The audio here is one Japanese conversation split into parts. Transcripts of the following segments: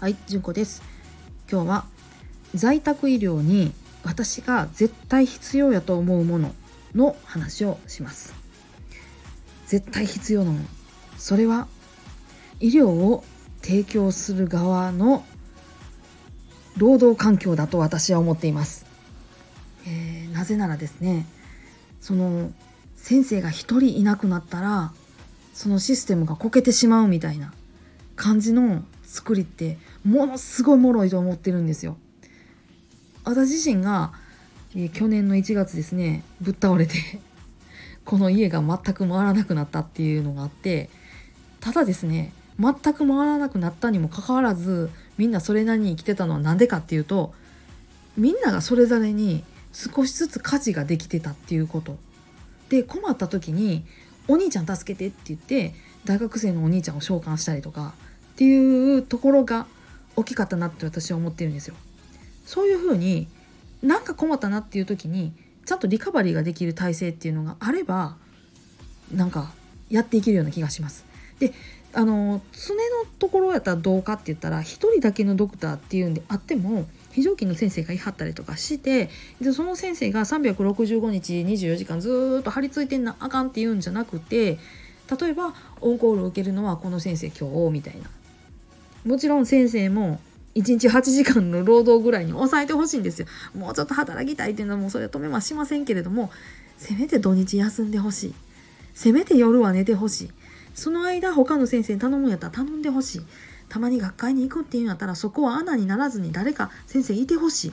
はい純子です。今日は在宅医療に私が絶対必要やと思うものの話をします。絶対必要なもの。それは医療を提供する側の労働環境だと私は思っています、えー、なぜならですねその先生が一人いなくなったらそのシステムがこけてしまうみたいな感じの作りってものすごい脆いと思ってるんですよ。私自身が、えー、去年の1月ですねぶっ倒れてこの家が全く回らなくなったっていうのがあってただですね全く回らなくなったにもかかわらずみんなそれなりに生きてたのは何でかっていうとみんながそれぞれに少しずつ家事ができてたっていうことで困った時に「お兄ちゃん助けて」って言って大学生のお兄ちゃんを召喚したりとかっていうところが大きかったなって私は思ってるんですよ。そういうふうになんか困ったなっていう時にちゃんとリカバリーができる体制っていうのがあればなんかやっていけるような気がします。であの常のところやったらどうかって言ったら1人だけのドクターっていうんであっても非常勤の先生がいはったりとかしてでその先生が365日24時間ずっと張り付いてんなあかんっていうんじゃなくて例えばオンコールを受けるのはこの先生今日みたいなもちろん先生も1日8時間の労働ぐらいに抑えてほしいんですよ。もうちょっと働きたいっていうのはもうそれは止めはしませんけれどもせめて土日休んでほしい。せめて夜は寝てほしい。その間他の先生に頼むんやったら頼んでほしい。たまに学会に行くっていうんやったらそこは穴にならずに誰か先生いてほしいっ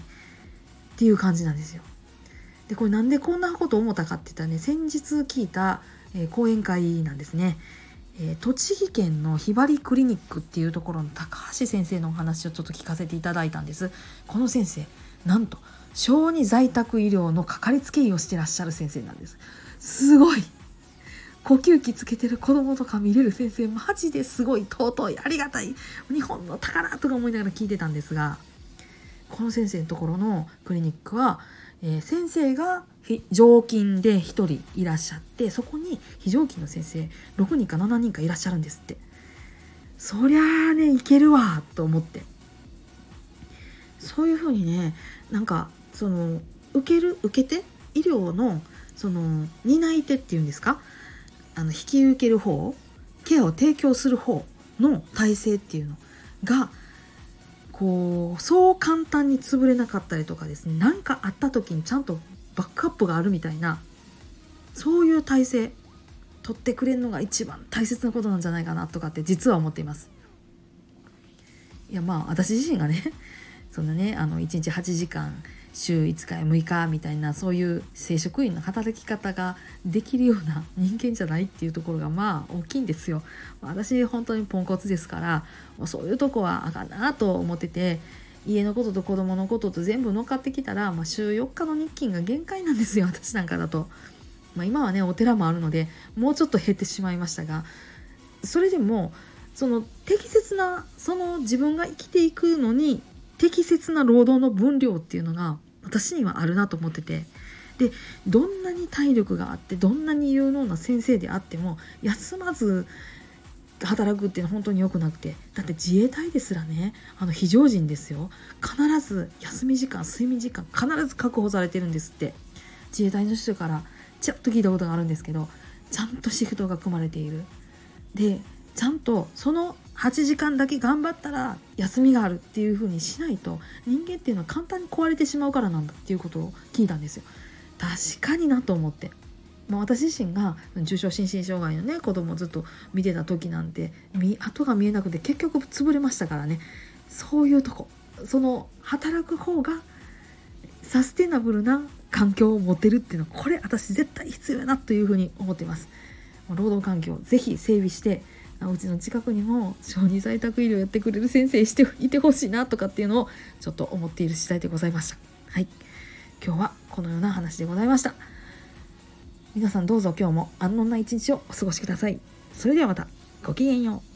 ていう感じなんですよ。でこれなんでこんなこと思ったかって言ったらね先日聞いた、えー、講演会なんですね。えー、栃木県のひばりクリニックっていうところの高橋先生のお話をちょっと聞かせていただいたんですこの先生なんと小児在宅医療のかかりつけ医をしてらっしゃる先生なんですすごい呼吸器つけてる子供とか見れる先生マジですごい尊いありがたい日本の宝とか思いながら聞いてたんですがこの先生のところのクリニックは、えー、先生が常勤で1人いらっしゃってそこに非常勤の先生6人か7人かいらっしゃるんですって。そりゃあねいけるわと思って。そういうふうにねなんかその受ける受けて医療のその担い手っていうんですか？あの引き受ける方ケアを提供する方の体制っていうのがこうそう簡単に潰れなかったりとかですね何かあった時にちゃんとバックアップがあるみたいなそういう体制取ってくれるのが一番大切なことなんじゃないかなとかって実は思っています。いやまあ私自身がねそんなねあの1日8時間週5日や6日みたいなそういう正職員の働き方ができるような人間じゃないっていうところがまあ大きいんですよ。私本当にポンコツですからそういうとこはあかんなと思ってて家のことと子供のことと全部乗っかってきたら、まあ、週4日の日勤が限界なんですよ私なんかだと。まあ、今はねお寺もあるのでもうちょっと減ってしまいましたがそれでもその適切なその自分が生きていくのに適切な労働の分量っていうのが私にはあるなと思ってて。でどんなに体力があってどんなに有能な先生であっても休まず働くっていうのは本当に良くなくて。だって自衛隊ですらねあの非常人ですよ。必ず休み時間睡眠時間必ず確保されてるんですって。自衛隊の人からちょっと聞いたことがあるんですけどちゃんとシフトが組まれている。でちゃんとその8時間だけ頑張ったら休みがあるっていう風にしないと人間っていうのは簡単に壊れてしまうからなんだっていうことを聞いたんですよ。確かになと思って。まあ、私自身が重症心身障害のね子供をずっと見てた時なんて後が見えなくて結局潰れましたからね。そういうとこ。その働く方がサステナブルな環境を持てるっていうのはこれ私絶対必要やなというふうに思っています労働環境ぜひ整備してうちの近くにも小児在宅医療やってくれる先生していてほしいなとかっていうのをちょっと思っている次第でございましたはい今日はこのような話でございました皆さんどうぞ今日も安穏な一日をお過ごしください。それではまたごきげんよう。